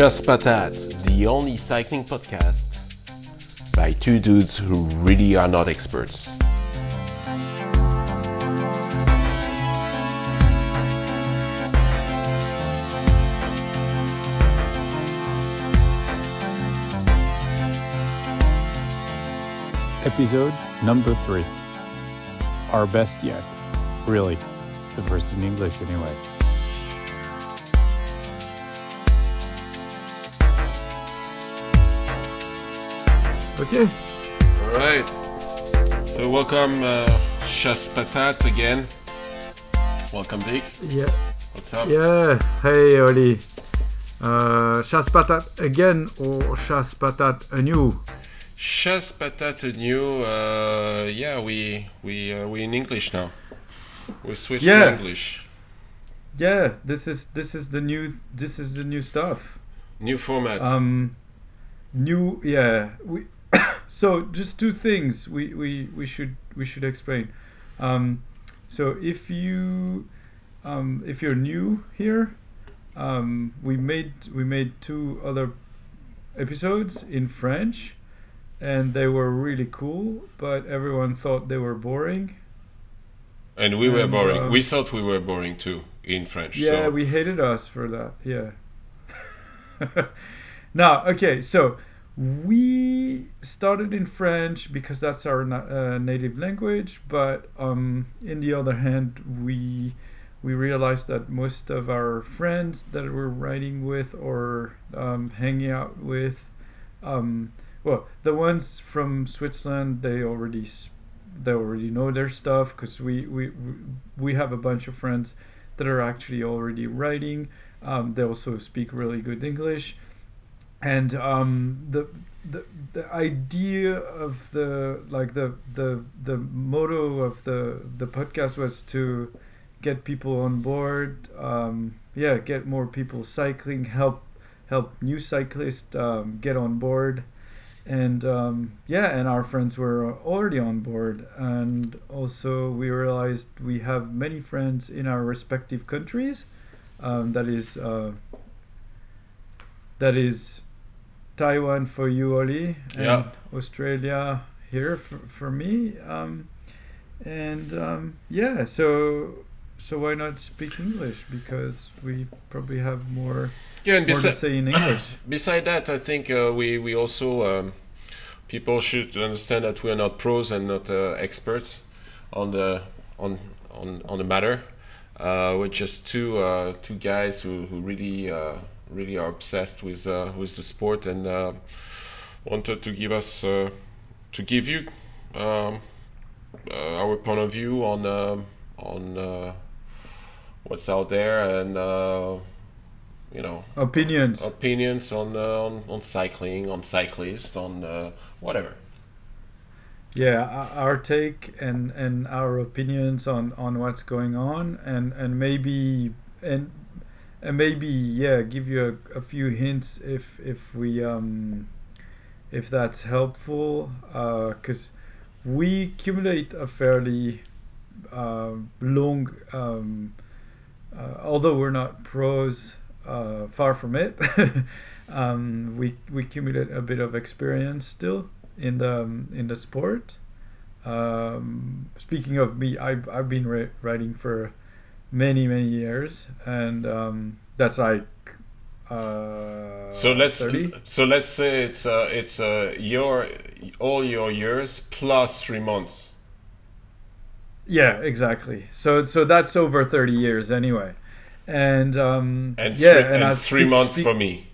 Chasse Patate, the only cycling podcast by two dudes who really are not experts. Episode number three. Our best yet. Really. The first in English, anyway. Okay. All right. So welcome, uh, Chasse Patate again. Welcome, Dick. Yeah. What's up? Yeah. Hey, Oli. Uh, chasse patate again or chasse patate anew? Chasse Patate new. Uh, yeah, we we uh, we in English now. We switched Yeah. to English. Yeah. This is this is the new this is the new stuff. New format. Um, new. Yeah. We. So just two things we, we we should we should explain. Um, so if you um, if you're new here, um, we made we made two other episodes in French, and they were really cool. But everyone thought they were boring. and we were boring. uh, we thought we were boring too in French. Yeah, so. we hated us for that. Yeah. now, okay, so we started in French because that's our na- uh, native language, but um, in the other hand, we we realized that most of our friends that we're writing with or um, hanging out with, um, well, the ones from Switzerland, they already they already know their stuff because we, we we- have a bunch of friends that are actually already writing. Um, they also speak really good English, and um, the, the the idea of the like the the the motto of the the podcast was to get people on board. Um, yeah, get more people cycling. Help help new cyclists um, get on board. And um, yeah, and our friends were already on board, and also we realized we have many friends in our respective countries. Um, that is uh, that is Taiwan for you, Oli, and Yeah. Australia here for, for me. Um, and um, yeah, so so why not speak English? Because we probably have more yeah, and more to say in English. beside that, I think uh, we we also um, people should understand that we are not pros and not uh, experts on the on on on the matter. Uh, we're just two uh, two guys who who really uh, really are obsessed with uh, with the sport and uh, wanted to give us uh, to give you um, uh, our point of view on um on uh, what's out there and uh, you know Opinions. opinions on uh, on, on cycling, on cyclists, on uh, whatever. yeah our take and and our opinions on on what's going on and and maybe and and maybe yeah give you a, a few hints if if we um if that's helpful because we accumulate a fairly uh, long um, uh, although we're not pros uh, far from it um, we we accumulate a bit of experience still in the um, in the sport. Um, speaking of me I've, I've been ri- writing for many many years and um, that's like uh, So let's 30? so let's say it's uh, it's uh, your all your years plus three months. Yeah, exactly. So so that's over thirty years anyway, and um, And yeah, three, and I three speak- months speak- for me.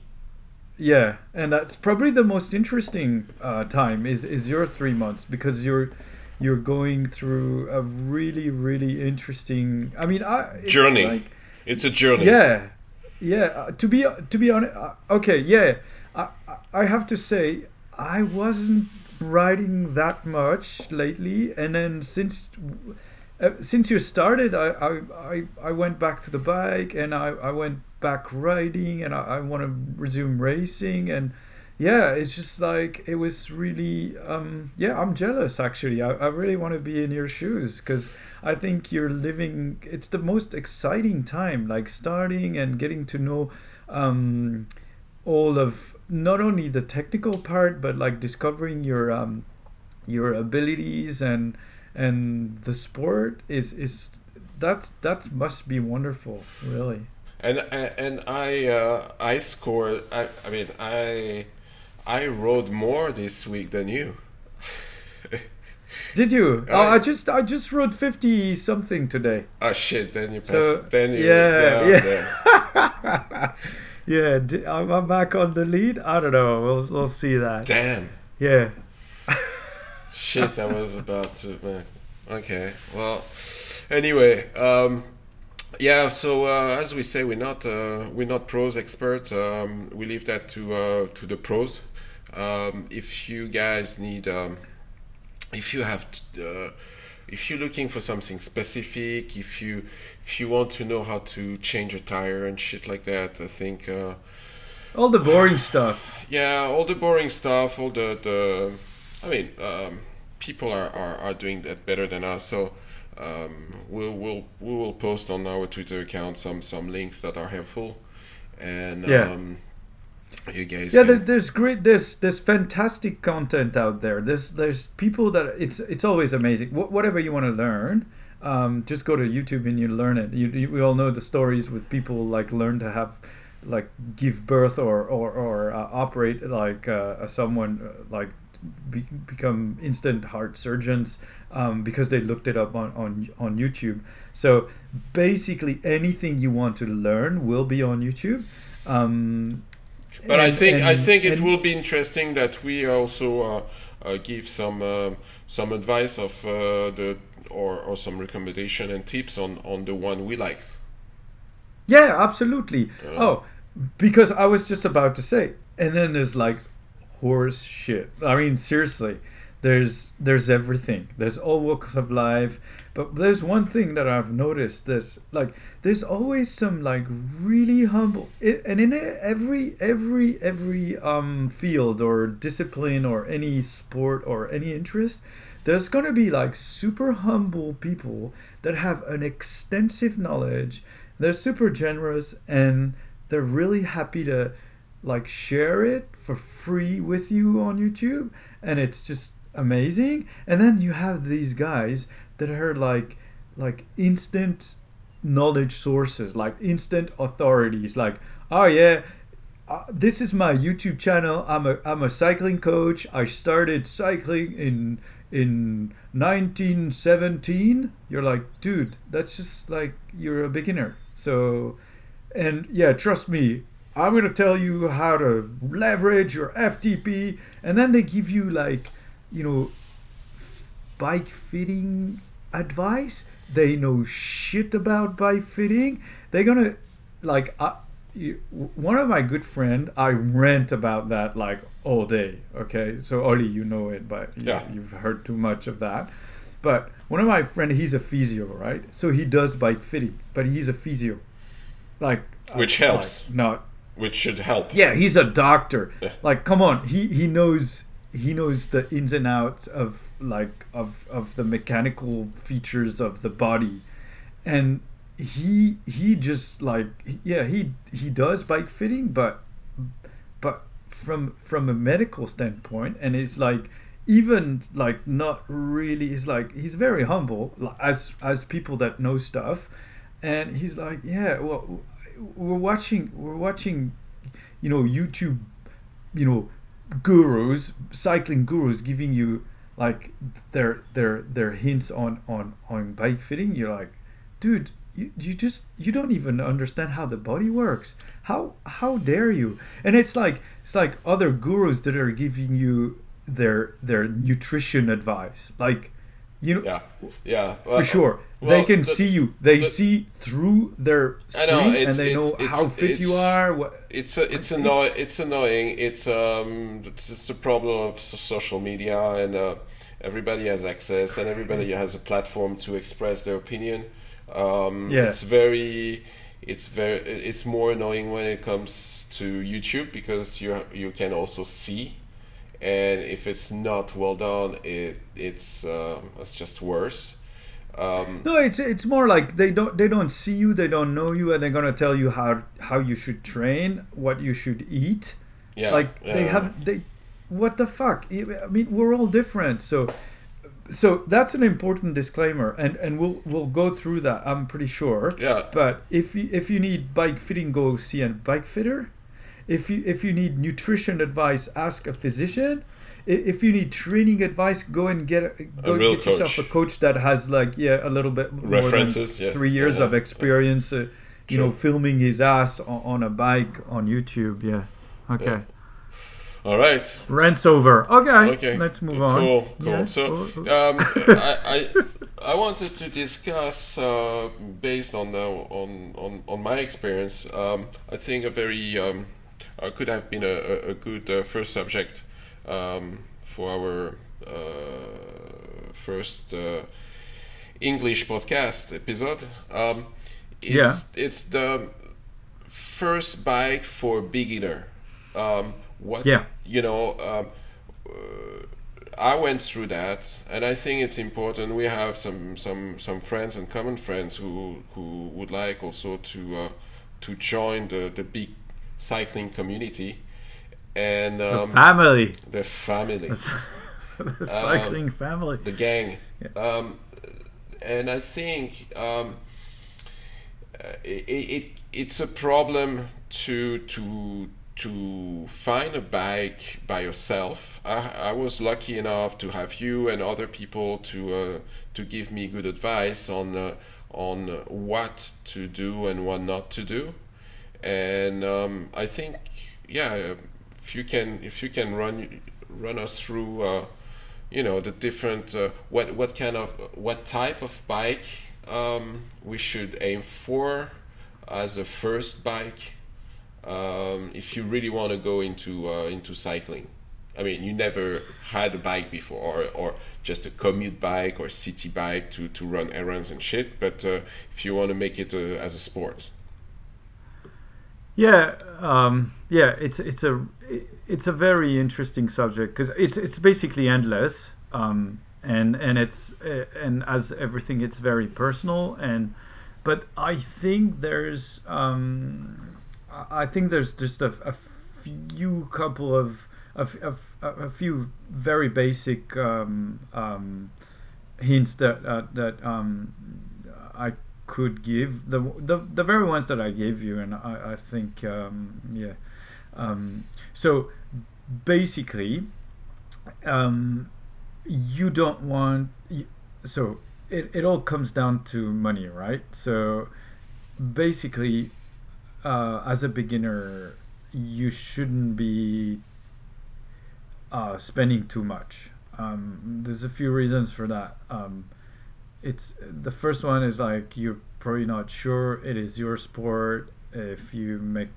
Yeah, and that's probably the most interesting uh, time is is your three months because you're you're going through a really really interesting. I mean, I it's Journey. like- It's a journey. yeah, yeah. Uh, to be to be honest, uh, okay, yeah. I I- have to say I wasn't riding that much lately, and then since uh, since you started, I, I I I went back to the bike, and I I went back riding, and I, I want to resume racing, and yeah, it's just like it was really um yeah. I'm jealous actually. I I really want to be in your shoes because. I think you're living. It's the most exciting time, like starting and getting to know um, all of not only the technical part but like discovering your um your abilities and and the sport is is that's that must be wonderful really and and I uh, I scored. I I mean I I rode more this week than you. Did you? oh, I- just I just rode fifty something today. Oh shit! Then you pass. So then you yeah, yeah, yeah. di- Am I back on the lead? I don't know. We'll we'll see that. Damn. Yeah. Shit! I was about to. Man. Okay. Well. Anyway. Um. Yeah. So uh, as we say, we're not uh, we're not pros experts. Um, we leave that to uh, to the pros. Um, if you guys need, um, if you have, uh, if you're looking for something specific, if you if you want to know how to change a tire and shit like that, I think. Uh, All the boring stuff. yeah, all the boring stuff, all the the. I mean, um, people are, are, are doing that better than us. So um, we'll we'll we will post on our Twitter account some some links that are helpful, and Yeah. um, you guys. Yeah, there, there's great, there's there's fantastic content out there. There's there's people that it's it's always amazing. Wh- whatever you want to learn, um, just go to YouTube and you learn it. You, you we all know the stories with people like learn to have like give birth or or or uh, operate like uh, someone uh, like be, become instant heart surgeons um, because they looked it up on, on on YouTube. So basically, anything you want to learn will be on YouTube. Um, But I and- think I think it will be interesting that we also uh, uh, give some uh, some advice of uh, the or, or some recommendation and tips on on the one we like. Yeah, absolutely. Oh, because I was just about to say, and then there's like horse shit. I mean, seriously, there's there's everything. There's all walks of life, but there's one thing that I've noticed. This like there's always some like really humble, i and in every every every um field or discipline or any sport or any interest. There's gonna be like super humble people that have an extensive knowledge they're super generous and they're really happy to like share it for free with you on YouTube and it's just amazing and then you have these guys that are like like instant knowledge sources like instant authorities like oh yeah uh, this is my YouTube channel. I'm a I'm a cycling coach. I started cycling in in 1917. You're like, dude, that's just like you're a beginner. So, and yeah, trust me, I'm gonna tell you how to leverage your FTP, and then they give you like, you know, bike fitting advice. They know shit about bike fitting. They're gonna like I, you, one of my good friend. I rant about that like all day. Okay, so Ollie, you know it, but you, Yeah. you've heard too much of that. But one of my friend, he's a physio, right? So he does bike fitting, but he's a physio, like Which uh, helps. like, not which should help. yeah, he's a doctor. Yeah. Like, come on, he he knows he knows the ins and outs of like of of the mechanical features of the body, and he he just like yeah he he does bike fitting, but but from from a medical standpoint, and it's like even like not really. He's like he's very humble as as people that know stuff, and he's like yeah well we're watching we're watching you know youtube you know gurus cycling gurus giving you like their their their hints on on on bike fitting. You're like dude you, you just you don't even understand how the body works. How how dare you? And it's like it's like other gurus that are giving you their their nutrition advice. Like you know Yeah, yeah. for sure well, they can the- see you they the- see through their I screen know, and they know how fit you are what It's a, it's annoying. It's annoying. It's um it's it's a problem of social media and uh, everybody has access and everybody has a platform to express their opinion. Um, Yeah. It's very it's very it's more annoying when it comes to YouTube because you you can also see, and if it's not well done, it it's um it's just worse. Um, No, it's it's more like they don't they don't see you, they don't know you, and they're gonna tell you how how you should train, what you should eat. yeah, like they have they, what the fuck? I mean, we're all different, so so that's an important disclaimer, and and we'll we'll go through that. I'm pretty sure. Yeah. But if you if you need bike fitting, go see a bike fitter. If you if you need nutrition advice, ask a physician. If you need training advice, go and get a, go real get yourself a coach that has like yeah a little bit more References, yeah. three years Yeah. of experience. Uh, you know, filming his ass on, on a bike on YouTube. Yeah. Okay. Yeah. All right. Rent's over. Okay. Okay. Let's move on. Cool. Cool. Yeah, So, um, I, I I wanted to discuss uh, based on the, on on on my experience. Um, I think a very um, uh, could have been a, a, good uh, first subject um, for our uh, first uh, English podcast episode. Um, it's, Yeah. It's the first bike for beginner. Um, what Yeah. you know. Um, uh, I went through that, and I think it's important. We have some some some friends and common friends who who would like also to uh, to join the the big cycling community and um, family. the family, the cycling family. the gang. Um, and I think um, uh, it, it it's a problem to to to find a bike by yourself. I, I was lucky enough to have you and other people to uh, to give me good advice on uh, on what to do and what not to do. And um, I think yeah, if you can if you can run run us through. Uh, you know the different uh, what what kind of what type of bike um, we should aim for as a first bike um, if you really want to go into uh, into cycling. I mean, you never had a bike before, or, or just a commute bike or city bike to, to run errands and shit. But uh, if you want to make it uh, as a sport, Yeah, um, yeah, it's it's a it's a very interesting subject because it's it's basically endless, um, and and it's uh, and as everything, it's very personal. And but I think there's um, I think there's just a, a few couple of a, a a few very basic um, um, hints that uh, that um, I could give the, the the very ones that I gave you, and I, I think um, yeah. Um, so basically, um, you don't want so it, it all comes down to money, right? So basically, uh, as a beginner, you shouldn't be uh, spending too much. Um, there's a few reasons for that. Um, it's the first one is like you're probably not sure it is your sport if you make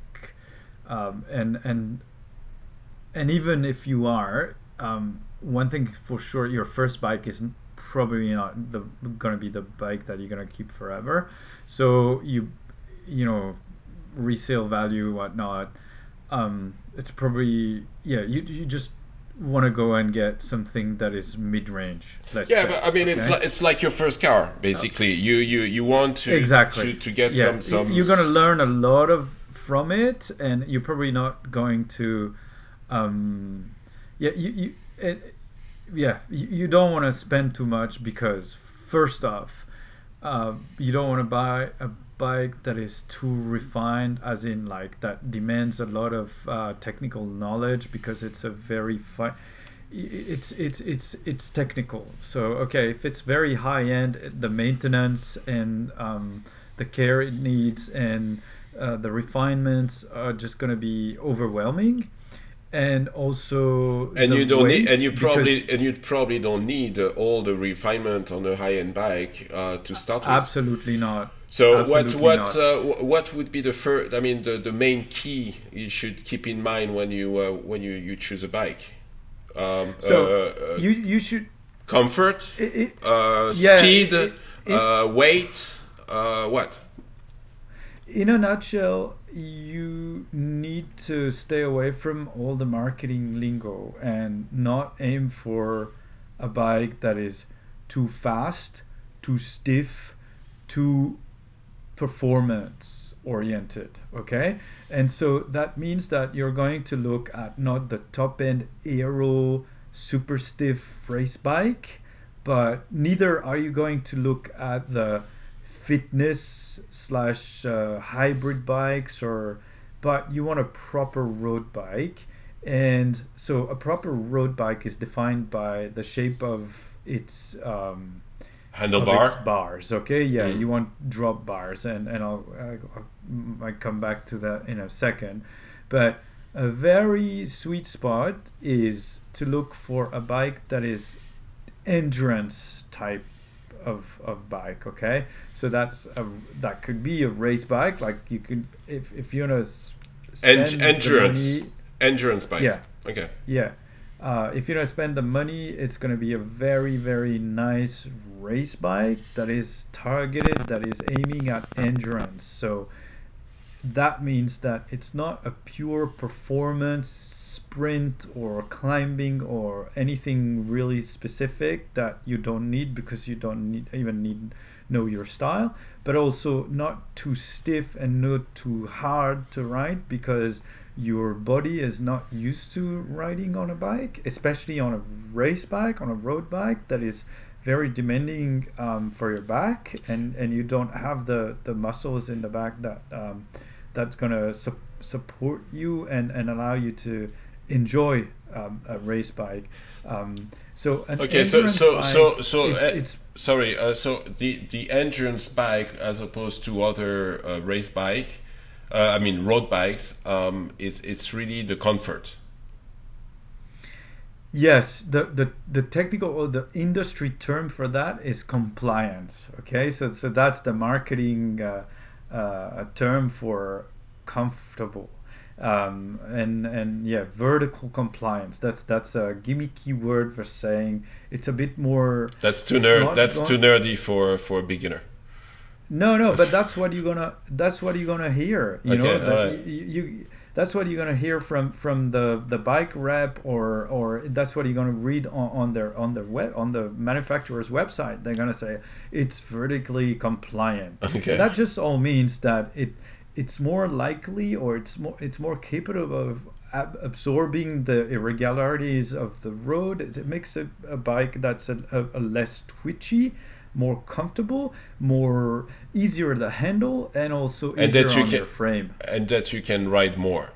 um, and and and even if you are um, one thing for sure your first bike is probably not the gonna be the bike that you're gonna keep forever. So you you know resale value whatnot um, it's probably yeah you, you just want to go and get something that is mid-range let's yeah. say, But I mean, it's like it's like your first car, basically. You you you want to exactly to, to get yeah. some some. you're gonna learn a lot of from it and you're probably not going to um yeah you, you it, yeah you, you don't want to spend too much because first off uh, you don't want to buy a bike that is too refined as in like that demands a lot of uh, technical knowledge because it's a very it's it's it's it's technical. So okay if it's very high end the maintenance and um, the care it needs and uh, the refinements are just going to be overwhelming and also and you don't need, and you probably and you probably don't need uh, all the refinement on a high-end bike uh, to start with. absolutely not So what Absolutely what not. uh, wh- what would be the first? I mean, the, the main key you should keep in mind when you uh, when you, you choose a bike. Um, so uh, uh, you you should comfort, it, it, uh, yeah, speed, it- uh, weight, uh, what? In a nutshell, you need to stay away from all the marketing lingo and not aim for a bike that is too fast, too stiff, too performance oriented. Okay, and so that means that you're going to look at not the top end aero super stiff race bike, but neither are you going to look at the fitness slash uh, hybrid bikes or but you want a proper road bike and so a proper road bike is defined by the shape of its um, Handlebar. its bars okay yeah Mm. you want drop bars and and I'll, I might come back to that in a second but a very sweet spot is to look for a bike that is endurance type of, of bike okay so that's a that could be a race bike like you could if, if you want to En- spend the endurance. money- Endurance bike. Yeah. Okay. yeah. Uh, if you don't spend the money, it's going to be a very, very nice race bike that is targeted, that is aiming at endurance. So that means that it's not a pure performance sprint or climbing or anything really specific that you don't need because you don't need even need know your style but also not too stiff and not too hard to ride because your body is not used to riding on a bike especially on a race bike on a road bike that is very demanding um, for your back and and you don't have the the muscles in the back that um, that's going to su- support you and, and allow you to enjoy um, a race bike. Um, so Okay, so so bike, so so it's, uh, it's sorry. Uh, so the the endurance bike, as opposed to other uh, race bike, uh, I mean road bikes, um, it's it's really the comfort. Yes, the, the, the technical or the industry term for that is compliance. Okay, so so that's the marketing uh, uh, term for comfortable, um, and and yeah, vertical compliance. That's that's a gimmicky word for saying it's a bit more. That's too nerd. That's too nerdy for for a beginner. No, no, but that's what you're gonna. That's what you're gonna hear. You know, that alright. you, you. That's what you're gonna hear from from the the bike rep, or or that's what you're gonna read on, on their on their web on the manufacturer's website. They're gonna say it's vertically compliant. Okay. That just all means that it it's more likely or it's more it's more capable of ab- absorbing the irregularities of the road. It, it makes a, a bike that's a, a, a less twitchy, more comfortable, more easier to handle, and also And easier that you on can- your frame. and that you can ride more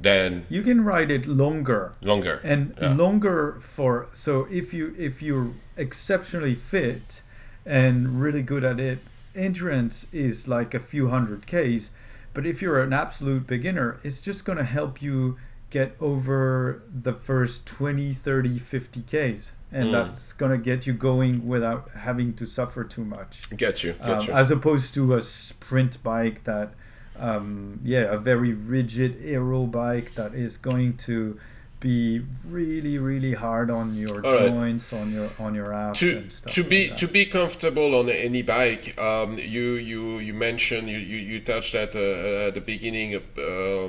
than You can ride it longer longer and Yeah. longer for so if you if you're exceptionally fit and really good at it endurance is like a few hundred k's but if you're an absolute beginner it's just going to help you get over the first 20 30 50 k's and Mm. that's going to get you going without having to suffer too much Get you, get um, you. as opposed to a sprint bike that um, yeah a very rigid aero bike that is going to be really really hard on your All right. joints on your on your ass to to be that. to be comfortable on any bike, um, you you you mentioned you you, you touched at uh, at the beginning uh, uh,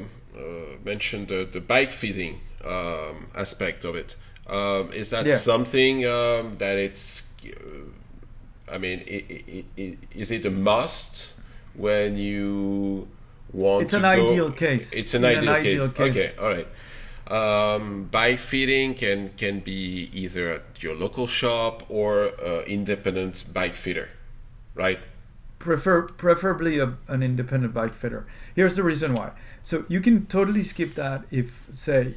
mentioned the, the bike fitting um, aspect of it. Um, is that Yeah. something um, that it's? Uh, I mean, i i i is it a must when you want to It's to an go- ideal case. It's an, In an ideal, ideal case. case. Okay, all right. Um, bike fitting can can be either at your local shop or uh, independent bike fitter, right? prefer preferably a, an independent bike fitter. Here's the reason why. So you can totally skip that if say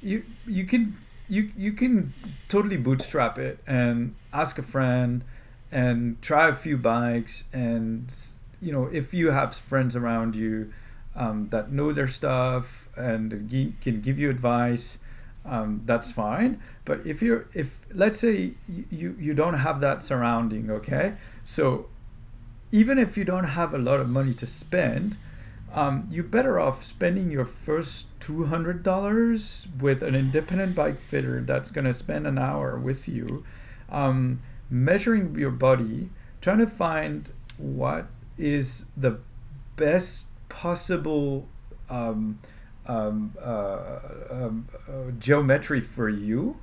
you you can you you can totally bootstrap it and ask a friend and try a few bikes and you know if you have friends around you um, that know their stuff and can give you advice um, that's fine. But if you're if let's say you, you don't have that surrounding okay? So even if you don't have a lot of money to spend, um, you're better off spending your first two hundred dollars with an independent bike fitter that's going to spend an hour with you, um, measuring your body, trying to find what is the best possible um, um, uh, um, uh, geometry for you,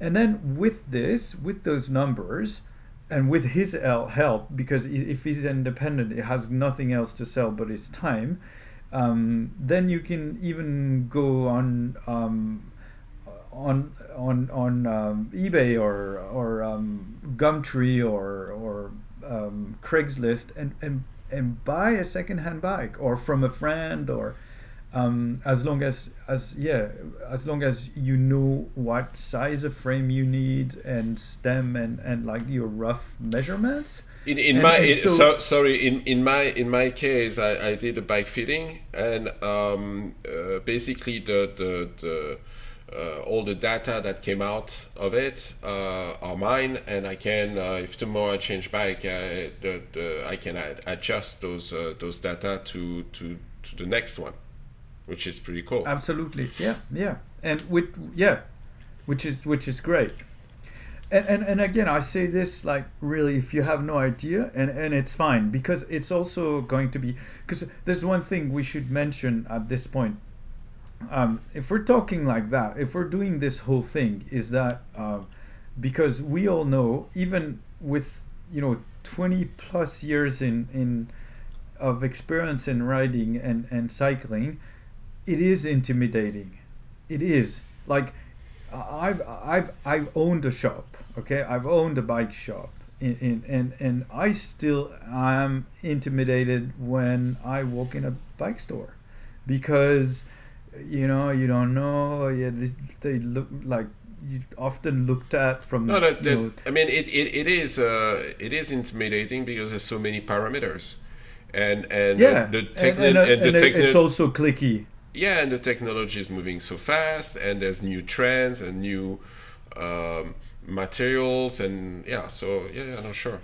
and then with this, with those numbers, and with his help, because if he's independent, he has nothing else to sell but his time. Um, then you can even go on um, on on on um, eBay or or um, Gumtree or or um, Craigslist and, and and buy a second-hand bike or from a friend or um, as long as as yeah as long as you know what size of frame you need and stem and and like your rough measurements. In, in And- my and so- so, sorry in, in my in my case I, I did a bike fitting and um, uh, basically the the, the uh, all the data that came out of it uh, are mine and I can uh, if tomorrow I change bike uh, the, the, I can ad- adjust those uh, those data to, to to the next one which is pretty cool Absolutely, yeah, yeah, and with yeah, which is which is great. And, and and again, I say this like really, if you have no idea, and and it's fine because it's also going to be because there's one thing we should mention at this point. Um, if we're talking like that, if we're doing this whole thing, is that uh, because we all know, even with you know 20 plus years in in of experience in riding and and cycling, it is intimidating. It is like I've I've I've owned a shop. Okay, I've owned a bike shop, in, in, and and I still am intimidated when I walk in a bike store, because you know you don't know. Yeah, they, they look like you often looked at from. No, that, know, that, I mean it, it, it is uh, it is intimidating because there's so many parameters, and and yeah, the and, techni- and, uh, and the and it- techni- it's also cliquey. Yeah, and the technology is moving so fast, and there's new trends and new um, materials, and yeah, so yeah, yeah, no, sure.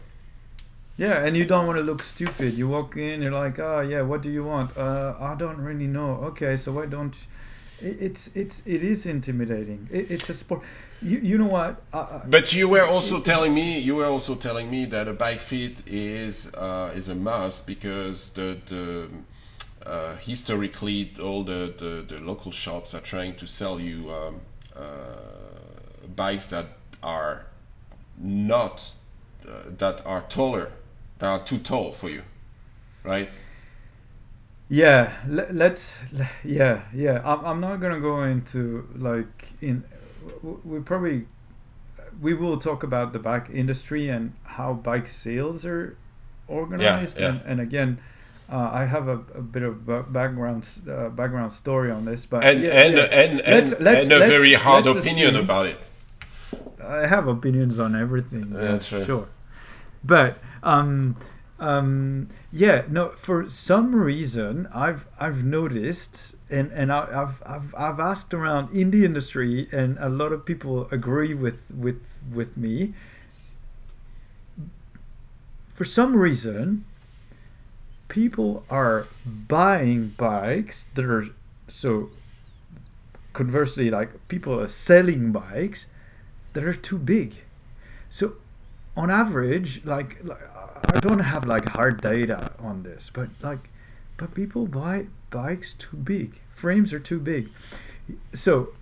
Yeah, and you don't want to look stupid. You walk in, you're like, oh yeah, what do you want? Uh, I don't really know. Okay, so why don't? It, it's it's it is intimidating. It, it's a sport. You you know what? But you were also telling me you were also telling me that a bike fit is uh, is a must because the the uh, historically all the, the, the local shops are trying to sell you um, uh, bikes that are not uh, that are taller that are too tall for you right yeah, let, let's. Yeah, yeah. I'm I'm not gonna go into like in. We probably we will talk about the bike industry and how bike sales are organized yeah. and, and again uh, I have a, a bit of background uh, background story on this but and yeah, and, yeah. and and Let's- let's- and a very hard opinion assume- about it I have opinions on everything. Yeah, true. Sure. But um, um, yeah, no. For some reason, I've I've noticed, and and I, I've I've I've asked around in the industry, and a lot of people agree with with with me. For some reason, people are buying bikes that are so. Conversely, like people are selling bikes that are too big. So, on average, like, like I don't have like hard data on this, but like, but people buy bikes too big. Frames are too big. So,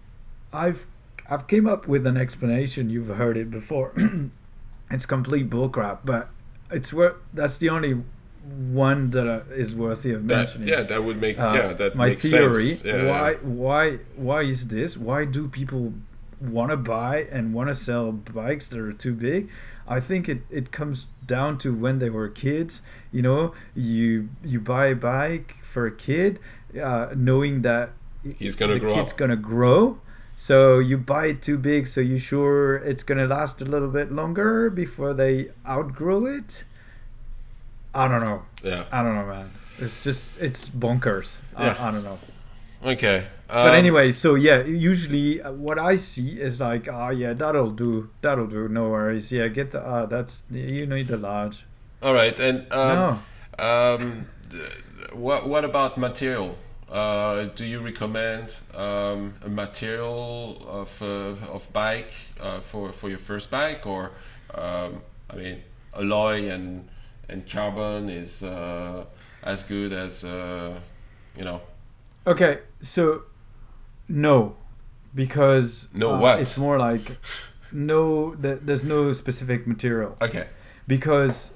I've I've came up with an explanation. You've heard it before. it's complete bullcrap, but it's worth. That's the only one that uh, worthy of that, mentioning yeah that would make uh, yeah that my makes theory. sense yeah, why yeah. why why is this? Why do people want to buy and want to sell bikes that are too big? I think it, it comes down to when they were kids. You know, you you buy a bike for a kid, uh, knowing that He's gonna the grow kid's up. gonna grow. So you buy it too big, so you sure it's gonna last a little bit longer before they outgrow it. I don't know. yeah I don't know, man. It's just it's bonkers. Yeah. I, I don't know. okay But um, anyway, so yeah, usually uh, what I see is like, ah, yeah, that'll do, that'll do, no worries. Yeah, get the, ah, that's you need the large. All right, and um, No. um, what what about material? Uh, do you recommend um, a material of uh, of bike uh, for for your first bike, or um, I mean, alloy and and carbon is uh, as good as uh, you know? Okay, so no, because No uh, what? It's more like no, th- there's no specific material. Okay, because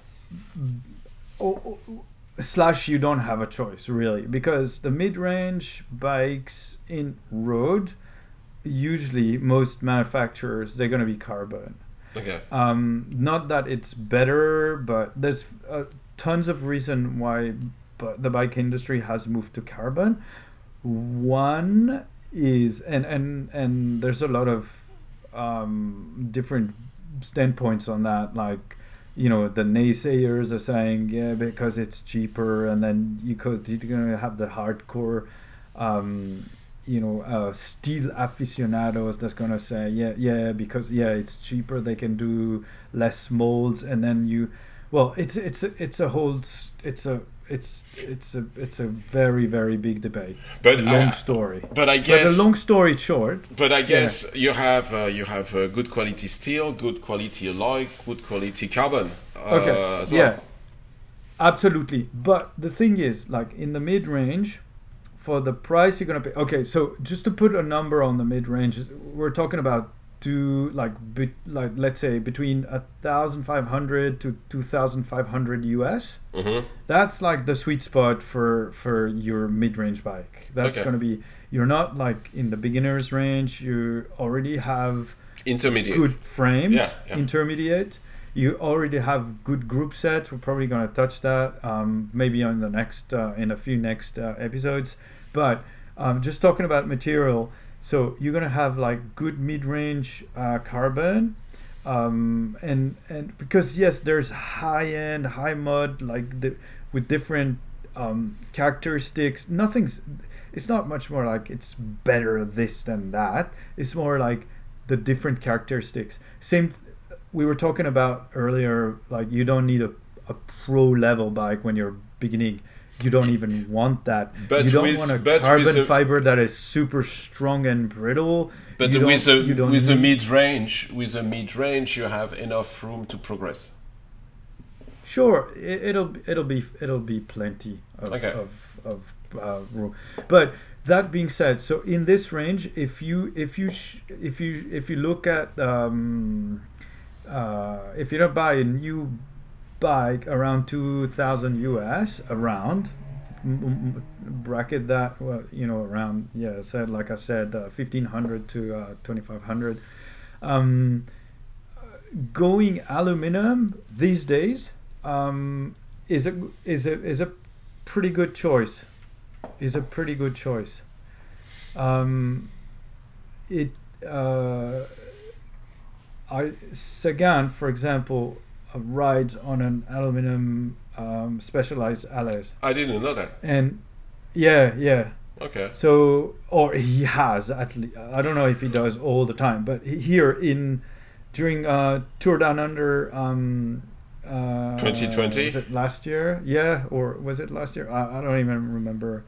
oh, oh, slash you don't have a choice really because the mid-range bikes in road usually most manufacturers they're going to be carbon Okay. um, not that it's better, but there's uh, tons of reason why bu- the bike industry has moved to carbon. One is, and and and there's a lot of um, different standpoints on that. Like, you know, the naysayers are saying, yeah, because it's cheaper, and then you could you're gonna have the hardcore. Um, you know, uh, steel aficionados that's gonna say, yeah, yeah, because yeah, it's cheaper. They can do less molds, and then you, well, it's it's a, it's a whole, it's a it's it's a it's a very very big debate. But long I- story. But I But guess. a long story short, But I guess you have uh, you have uh, good quality steel, good quality alloy, good quality carbon. Uh, okay, as well. yeah, absolutely. But the thing is, like in the mid range, for the price you're gonna pay. Okay, so just to put a number on the mid range, we're talking about two like be, like let's say between a thousand five hundred to two thousand five hundred US. Mhm. That's like the sweet spot for for your mid range bike. That's Okay. gonna be. You're not like in the beginners range. You already have Intermediate. good frames, Yeah, yeah. intermediate. You already have good group sets. We're probably going to touch that um, maybe on the next uh, in a few next uh, episodes. But um, just talking about material, so you're going to have like good mid-range uh, carbon, um, and and because yes, there's high-end, high mud like the, with different um, characteristics. Nothing's. It's not much more like it's better this than that. It's more like the different characteristics. Same. We were talking about earlier. Like you don't need a, a pro level bike when you're beginning. You don't even want that. But you don't with- want a carbon a- fiber that is super strong and brittle. But with a with a mid range, with a mid range, you have enough room to progress. Sure, it, it'll it'll be it'll be plenty of Okay. of, of uh, room. But that being said, so in this range, if you if you sh- if you if you look at um, uh, if you don't buy a new bike around two thousand US around m- m- bracket that well you know around yeah said like I said uh, fifteen hundred to uh, twenty five hundred. Um, going aluminum these days um, is a is a is a pretty good choice. Is a pretty good choice. Um, it uh, I Sagan, for example, uh, rides on an aluminum um, Specialized Allez, I didn't know that. and yeah, yeah. Okay. So, or he has at least. I don't know if he does all the time, but here in during uh, Tour Down Under. Um, uh, 2020? Was it last year? Yeah, or was it last year? I, I don't even remember.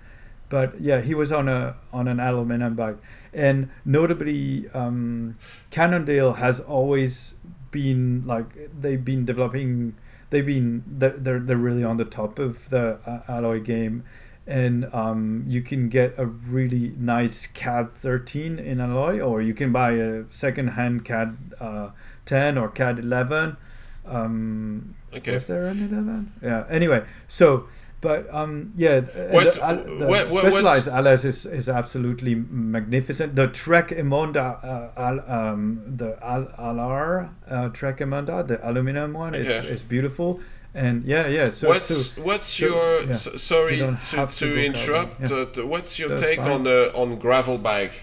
But yeah, he was on a on an aluminum bike, and notably, um, Cannondale has always been like they've been developing. They've been they're they're, they're really on the top of the uh, alloy game, and um, you can get a really nice CAAD 13 in alloy, or you can buy a second-hand CAAD uh, 10 or CAAD 11. Um, Okay. Was there an 11? Yeah. Anyway, so. But um, yeah, What- the, the what- what- Specialized Allez is, is absolutely magnificent. The Trek Emonda, uh, al, um, the al, Alar uh, Trek Emonda, the aluminum one, is, is beautiful. And yeah, yeah. So what's so- what's so, your yeah. s- sorry You to, to to interrupt? yeah. uh, t- what's your That's take fine. on the on gravel bike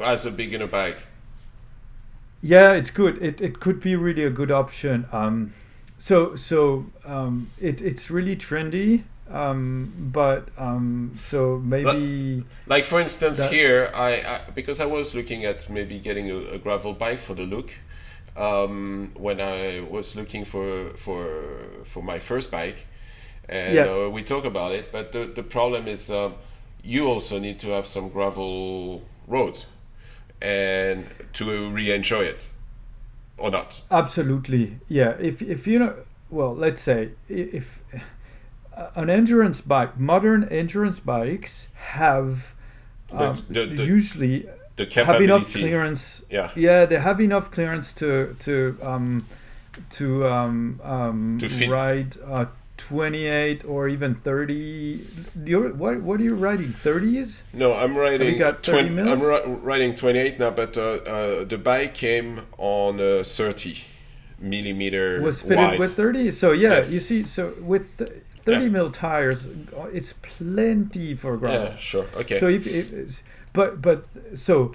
as a beginner bike? Yeah, it's good. It, it could be really a good option. Um, so so um, it it's really trendy. Um, but um, so maybe Like for instance, That- here I, I because I was looking at maybe getting a, a gravel bike for the look. Um, when I was looking for for for my first bike, and Yeah. uh, we talk about it. But the the problem is, um, you also need to have some gravel roads, and to re-enjoy it, or not. Absolutely, yeah. If if you know, well, let's say if uh, an endurance bike, modern endurance bikes have um, the- the- usually The have enough clearance. Yeah. Yeah, they have enough clearance to to um, to um, um, To ride uh, 28 or even 30. You're, what what are you riding? 30s? No, I'm riding. got 30 I'm ri- riding 28 now, but uh, uh, the bike came on uh, 30 millimeter Was fitted wide. with 30. So yeah, Yes. you see, so with 30 Yeah. mil tires, it's plenty for gravel. yeah, sure. Okay. So if, if but but so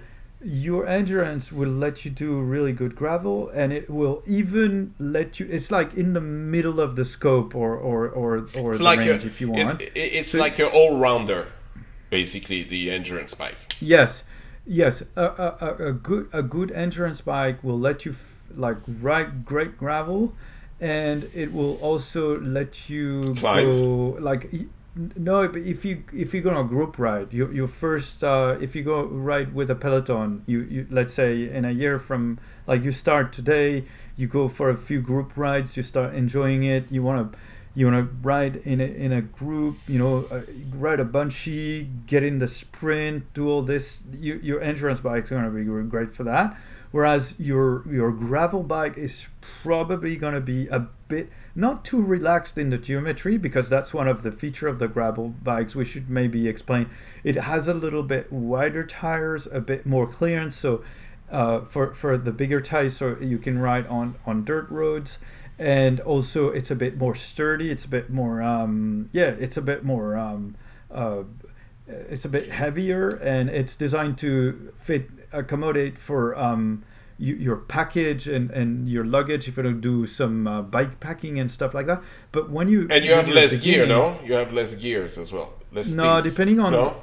your endurance will let you do really good gravel and it will even let you it's like in the middle of the scope or or or, or it's the like range a, if you want it- it's So- like an all rounder, basically the endurance bike. yes yes a, a, a, good a good endurance bike will let you f- like ride great gravel and it will also let you Climb. go like no but if you if you go on a group ride you you first uh, if you go ride with a peloton you, you let's say in a year from like you start today you go for a few group rides you start enjoying it you want to you want to ride in a, in a group you know uh, ride a bunchy get in the sprint do all this you, your endurance bike is going to be great for that. Whereas your your gravel bike is probably going to be a bit not too relaxed in the geometry because that's one of the feature of the gravel bikes we should maybe explain. It has a little bit wider tires a bit more clearance so uh, for for the bigger tires so you can ride on on dirt roads. And also it's a bit more sturdy it's a bit more um, yeah it's a bit more um, uh, it's a bit heavier and it's designed to fit accommodate for um, you, your package and, and your luggage if you don't do some uh, bike packing and stuff like that but when you And you have less gear, no? You have less gears as well. Less No, things. depending on- No?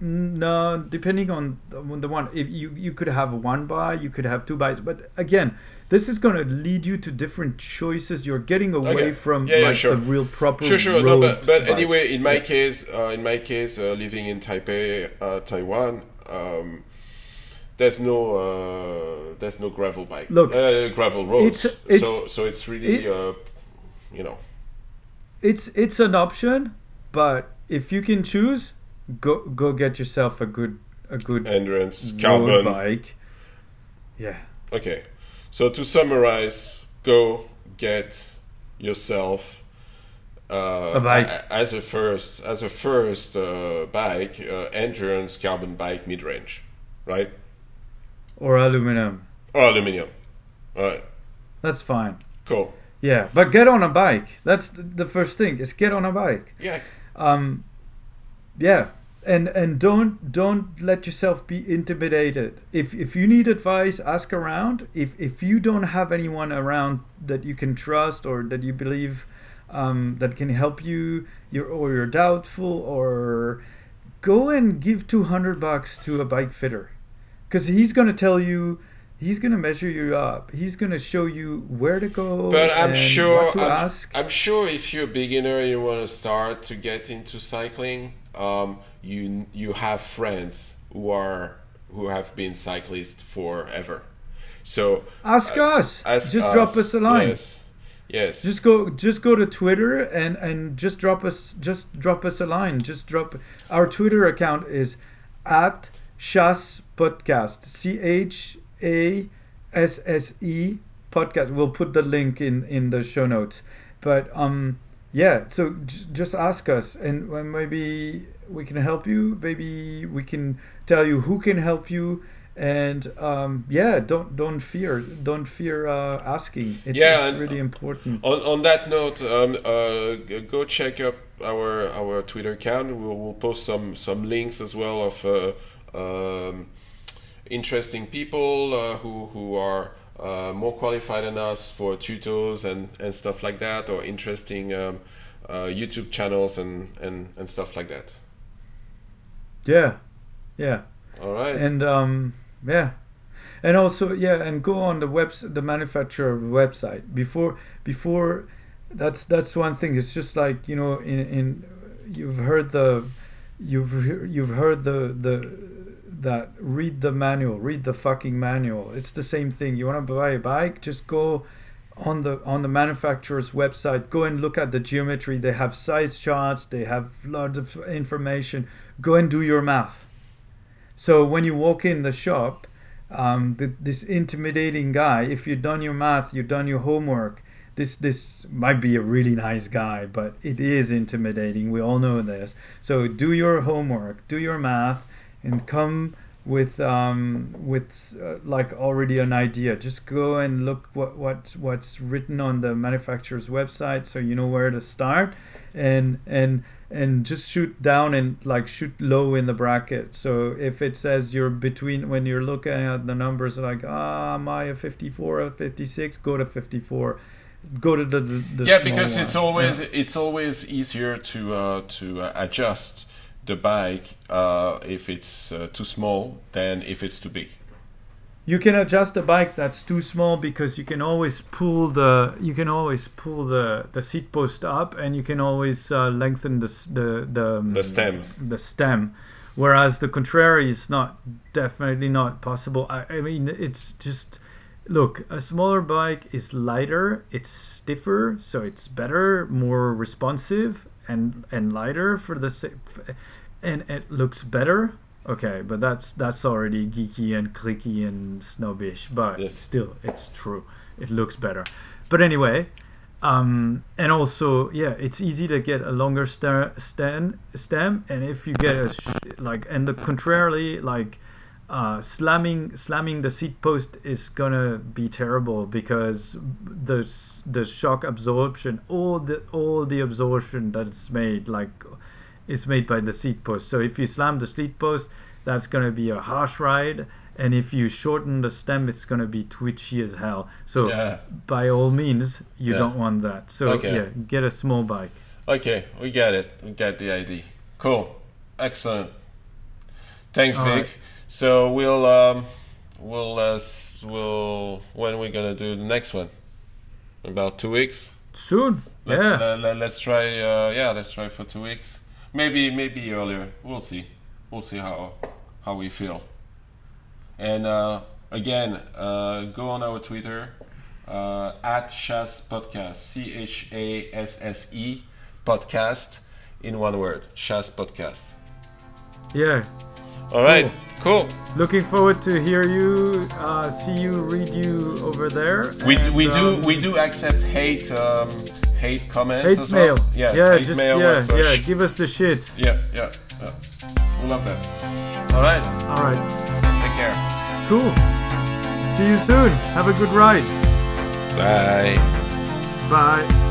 no, depending on the on the one, if you you could have one by, you could have two buys, but again, this is going to lead you to different choices. You're getting away Okay. from Yeah, yeah, like sure. the real proper Sure, sure. No, but but anyway, in my Yeah. case, uh, in my case, uh, living in Taipei, uh, Taiwan, um, there's no uh, there's no gravel bike. Look, uh, gravel roads. it's- it's- so so it's really it- uh, you know. it's it's an option, but if you can choose, go go get yourself a good a good endurance, carbon. bike. Yeah. Okay. So to summarize, go get yourself uh, A bike. as a first as a first uh, bike, uh, endurance carbon bike mid range, right? Or aluminum. Or aluminium. All right. That's fine. Cool. Yeah, but get on a bike. That's the, first thing. Is get on a bike. Yeah. um yeah and and don't don't let yourself be intimidated if if you need advice ask around if if you don't have anyone around that you can trust or that you believe um, that can help you you're or you're doubtful or go and give 200 bucks to a bike fitter because he's going to tell you he's going to measure you up he's going to show you where to go But I'm sure I'm, ask I'm sure if you're a beginner and you want to start to get into cycling, um, you you have friends who are who have been cyclists forever. So ask uh, us ask just drop us a line Yes. Yes. just go just go to twitter and and just drop us just drop us a line just drop our twitter account is at chasse podcast. C-h-a-s-s-e podcast. We'll put the link in in the show notes. But um yeah so j- just ask us and maybe we can help you. Maybe we can tell you who can help you. And um, yeah don't don't fear don't fear uh, asking. It's, Yeah, it's really important. On, on that note, um, uh, go check up our our Twitter account. We'll, we'll post some some links as well of uh, um, interesting people uh, who who are uh, more qualified than us for tutos and, and stuff like that, or interesting um, uh, YouTube channels and, and, and stuff like that. yeah. Yeah. All right. and um yeah. And also yeah and go on the webs the manufacturer website. Before before that's that's one thing. It's just like you know in in you've heard the you've you've heard the the that read the manual read the fucking manual. It's the same thing. You want to buy a bike? Just go on the on the manufacturer's website. Go and look at the geometry. They have size charts. They have lots of information. Go and do your math. So when you walk in the shop, um, th- this intimidating guy, if you've done your math, you've done your homework, this this might be a really nice guy, but it is intimidating. We all know this. So do your homework, do your math, and come with um, with uh, like already an idea. Just go and look what what's what's written on the manufacturer's website, so you know where to start, and and and just shoot down and like shoot low in the bracket. So if it says you're between when you're looking at the numbers like ah am I a 54 or 56, go to 54. Go to the, the, the yeah because it's always Yeah. it's always easier to uh, to uh, adjust the bike uh, if it's uh, too small than if it's too big. You can adjust a bike that's too small because you can always pull the you can always pull the the seat post up and you can always uh, lengthen the the the, um, The stem. the stem. Whereas the contrary is not definitely not possible. I, I mean it's just look a smaller bike is lighter, it's stiffer, so it's better, more responsive and and lighter for the sa- and it looks better. Okay, but that's that's already geeky and cliquey and snobbish, but Yes. still it's true. It looks better. But anyway, um, and also yeah, it's easy to get a longer stem stem, and if you get a sh- like and the contrarily like uh, slamming slamming the seat post is gonna be terrible because the the shock absorption all the all the absorption that's made like is made by the seat post. So if you slam the seat post, that's gonna be a harsh ride, and if you shorten the stem, it's gonna be twitchy as hell. So Yeah. by all means, you Yeah. don't want that. So Okay. yeah, get a small bike. Okay, we get it. We get the idea. Cool, excellent. Thanks, All Vic. right. So we'll um, we'll uh, we'll when are we gonna do the next one? About two weeks. Soon. Let, yeah. let, us try. Uh, yeah, let's try for two weeks. Maybe maybe earlier. We'll see. We'll see how how we feel. And uh, again, uh, go on our Twitter uh, at Chasse Podcast. C H A S S E Podcast in one word. Chasse Podcast. yeah. All right. Cool. Looking forward to hear you, uh, see you, read you over there. We, and, we do um, we do accept hate um, hate comments hate as mail. well. Yeah, yeah, hate just mail. yeah, with, uh, yeah. Give us the shit. yeah, yeah, yeah. We love that. All right. All right. Take care. Cool. See you soon. Have a good ride. Bye. Bye.